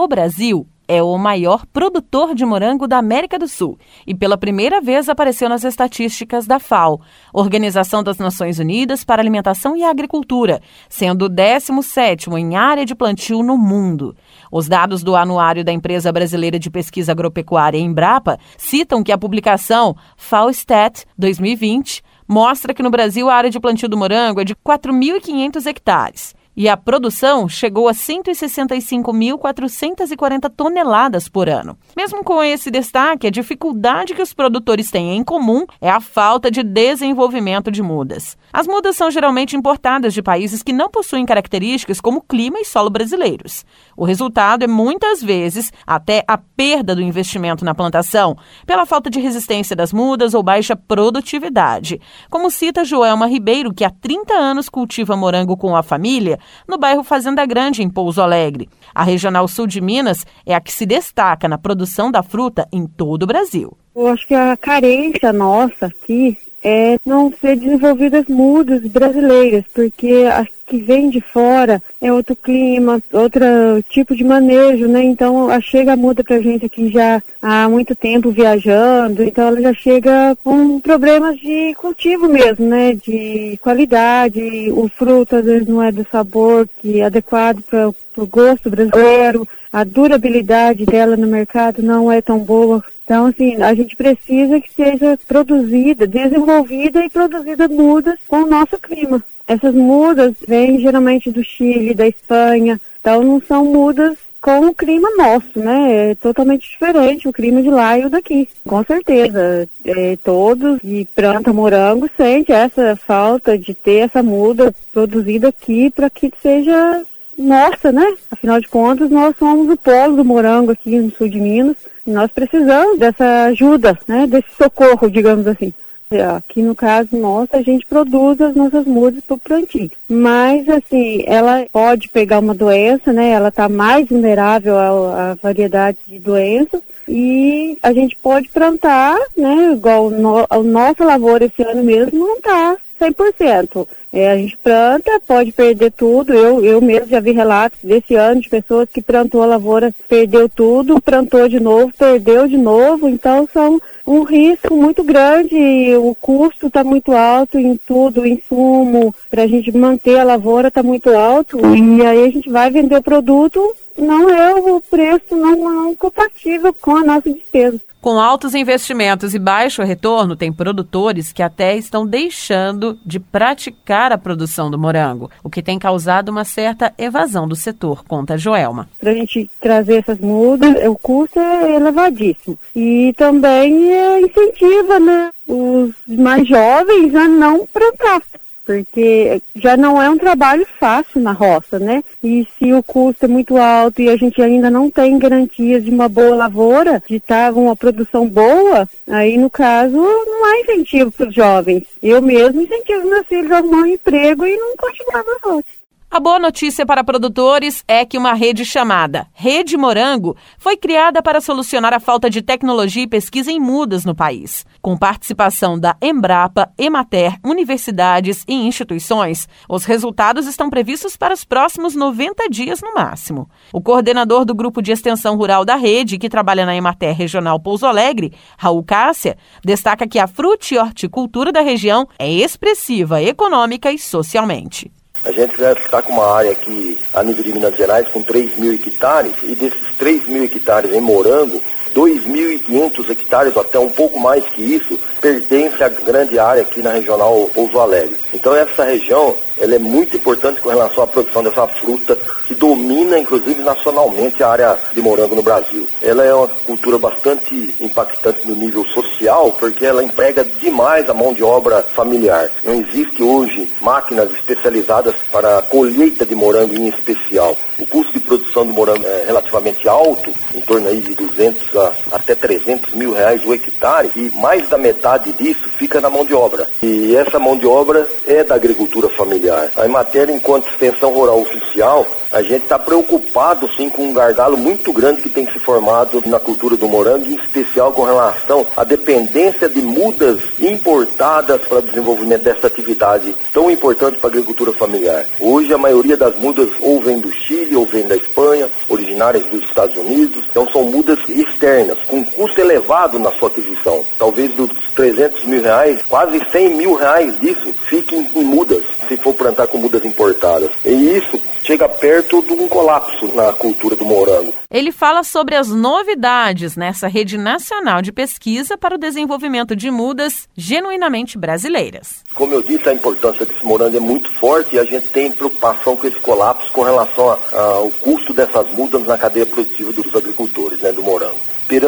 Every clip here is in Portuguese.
O Brasil é o maior produtor de morango da América do Sul e pela primeira vez apareceu nas estatísticas da FAO, Organização das Nações Unidas para Alimentação e Agricultura, sendo o 17º em área de plantio no mundo. Os dados do anuário da empresa brasileira de pesquisa agropecuária Embrapa citam que a publicação FAO-STAT 2020 mostra que no Brasil a área de plantio do morango é de 4.500 hectares e a produção chegou a 165.440 toneladas por ano. Mesmo com esse destaque, a dificuldade que os produtores têm em comum é a falta de desenvolvimento de mudas. As mudas são geralmente importadas de países que não possuem características como clima e solo brasileiros. O resultado é muitas vezes até a perda do investimento na plantação, pela falta de resistência das mudas ou baixa produtividade. Como cita Joelma Ribeiro, que há 30 anos cultiva morango com a família, no bairro Fazenda Grande, em Pouso Alegre. A Regional Sul de Minas é a que se destaca na produção da fruta em todo o Brasil. Eu acho que a carência nossa aqui é não ser desenvolvidas mudas brasileiras, porque as que vem de fora é outro clima, outro tipo de manejo, né? Então chega a muda pra gente aqui já há muito tempo viajando, então ela já chega com problemas de cultivo mesmo, né? De qualidade, o fruto às vezes não é do sabor que é adequado para o gosto brasileiro, a durabilidade dela no mercado não é tão boa então, assim, a gente precisa que seja produzida, desenvolvida e produzida mudas com o nosso clima. Essas mudas vêm geralmente do Chile, da Espanha, então não são mudas com o clima nosso, né? É totalmente diferente o clima de lá e o daqui, com certeza. É, todos que plantam morango sentem essa falta de ter essa muda produzida aqui para que seja nossa, né? Afinal de contas, nós somos o polo do morango aqui no sul de Minas. E nós precisamos dessa ajuda, né? Desse socorro, digamos assim. Aqui no caso nosso, a gente produz as nossas mudas para o plantio. Mas, assim, ela pode pegar uma doença, né? Ela está mais vulnerável à, à variedade de doenças. E a gente pode plantar, né? Igual no, a nossa lavoura esse ano mesmo não está 100%. É, a gente planta, pode perder tudo. Eu, eu mesmo já vi relatos desse ano de pessoas que plantou a lavoura, perdeu tudo, plantou de novo, perdeu de novo. Então são um risco muito grande. O custo está muito alto em tudo, insumo para a gente manter a lavoura está muito alto. E aí a gente vai vender o produto, não é o preço não, não compatível com a nossa despesa. Com altos investimentos e baixo retorno, tem produtores que até estão deixando de praticar a produção do morango, o que tem causado uma certa evasão do setor, conta Joelma. Para a gente trazer essas mudas, o custo é elevadíssimo. E também é, incentiva né, os mais jovens a não plantar porque já não é um trabalho fácil na roça, né? E se o custo é muito alto e a gente ainda não tem garantias de uma boa lavoura, de estar uma produção boa, aí no caso não há incentivo para os jovens. Eu mesmo incentivo meus filhos a arrumar um emprego e não continuar na roça. A boa notícia para produtores é que uma rede chamada Rede Morango foi criada para solucionar a falta de tecnologia e pesquisa em mudas no país. Com participação da Embrapa, Emater, universidades e instituições, os resultados estão previstos para os próximos 90 dias no máximo. O coordenador do Grupo de Extensão Rural da Rede, que trabalha na Emater Regional Pouso Alegre, Raul Cássia, destaca que a frute e horticultura da região é expressiva econômica e socialmente. A gente está com uma área aqui a nível de Minas Gerais com 3 mil hectares e desses 3 mil hectares em morango, 2.500 hectares, ou até um pouco mais que isso, pertence à grande área aqui na regional Pouso Alegre. Então essa região ela é muito importante com relação à produção dessa fruta que domina, inclusive, nacionalmente a área de morango no Brasil. Ela é uma cultura bastante impactante no nível social, porque ela emprega demais a mão de obra familiar. Não existe hoje máquinas especializadas para colheita de morango em especial. O custo de produção do morango é relativamente alto, em torno aí de 200 a até 300 mil reais o hectare, e mais da metade disso fica na mão de obra. E essa mão de obra é da agricultura familiar familiar. A matéria, enquanto extensão rural oficial, a gente está preocupado sim com um gargalo muito grande que tem se formado na cultura do morango, em especial com relação à dependência de mudas importadas para o desenvolvimento dessa atividade tão importante para a agricultura familiar. Hoje a maioria das mudas ou vem do Chile ou vem da Espanha, originárias dos Estados Unidos, então são mudas externas, com custo elevado na sua aquisição. Talvez dos 300 mil reais, quase 100 mil reais disso fiquem em mudas, se for plantar com mudas importadas. E isso chega perto de um colapso na cultura do morango. Ele fala sobre as novidades nessa rede nacional de pesquisa para o desenvolvimento de mudas genuinamente brasileiras. Como eu disse, a importância desse morango é muito forte e a gente tem preocupação com esse colapso com relação ao custo dessas mudas na cadeia produtiva dos agricultores.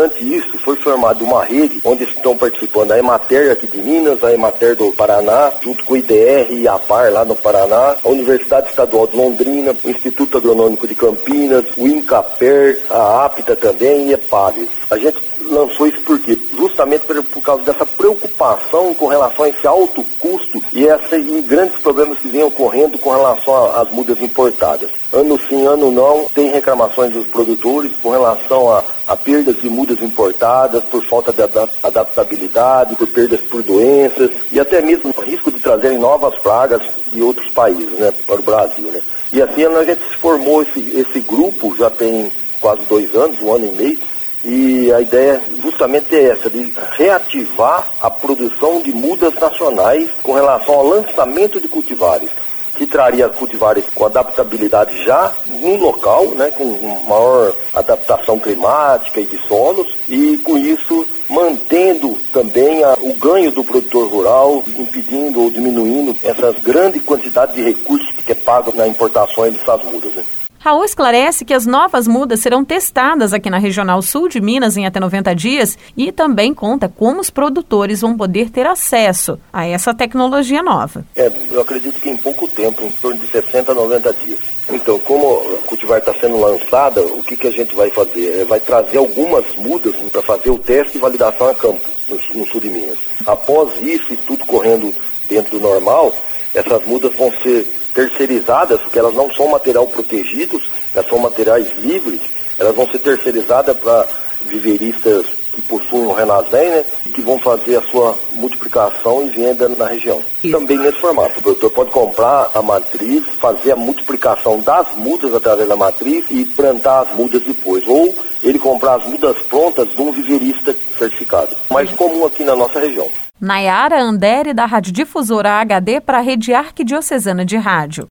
Perante isso, foi formada uma rede onde estão participando a Emater aqui de Minas, a Emater do Paraná, junto com o IDR e a APAR lá no Paraná, a Universidade Estadual de Londrina, o Instituto Agronômico de Campinas, o INCAPER, a APTA também e a EPAGES. A gente lançou isso por quê? Justamente por, por causa dessa preocupação com relação a esse alto custo e esses grandes problemas que vêm ocorrendo com relação às mudas importadas. Ano sim, ano não, tem reclamações dos produtores com relação a, a perdas de mudas importadas por falta de adaptabilidade, por perdas por doenças e até mesmo o risco de trazerem novas pragas de outros países né, para o Brasil. Né? E assim a gente formou esse, esse grupo, já tem quase dois anos, um ano e meio, e a ideia justamente é essa, de reativar a produção de mudas nacionais com relação ao lançamento de cultivares, que traria cultivares com adaptabilidade já no local, né, com maior adaptação climática e de solos, e com isso mantendo também a, o ganho do produtor rural, impedindo ou diminuindo essas grandes quantidades de recursos que é pago na importação dessas mudas. Né? Raul esclarece que as novas mudas serão testadas aqui na Regional Sul de Minas em até 90 dias e também conta como os produtores vão poder ter acesso a essa tecnologia nova. É, eu acredito que em pouco tempo, em torno de 60 a 90 dias. Então, como a cultivar está sendo lançada, o que, que a gente vai fazer? É, vai trazer algumas mudas para fazer o teste e validação a campo no, no sul de Minas. Após isso e tudo correndo dentro do normal, essas mudas vão ser terceirizadas, porque elas não são material protegidos, elas são materiais livres, elas vão ser terceirizadas para viveristas que possuem o Renazem, né, que vão fazer a sua multiplicação e venda na região. Isso. Também nesse formato, o produtor pode comprar a matriz, fazer a multiplicação das mudas através da matriz e plantar as mudas depois. Ou ele comprar as mudas prontas de um viverista certificado. Mais comum aqui na nossa região. Nayara Andere, da Rádio Difusora HD, para a Rede Arquidiocesana de Rádio.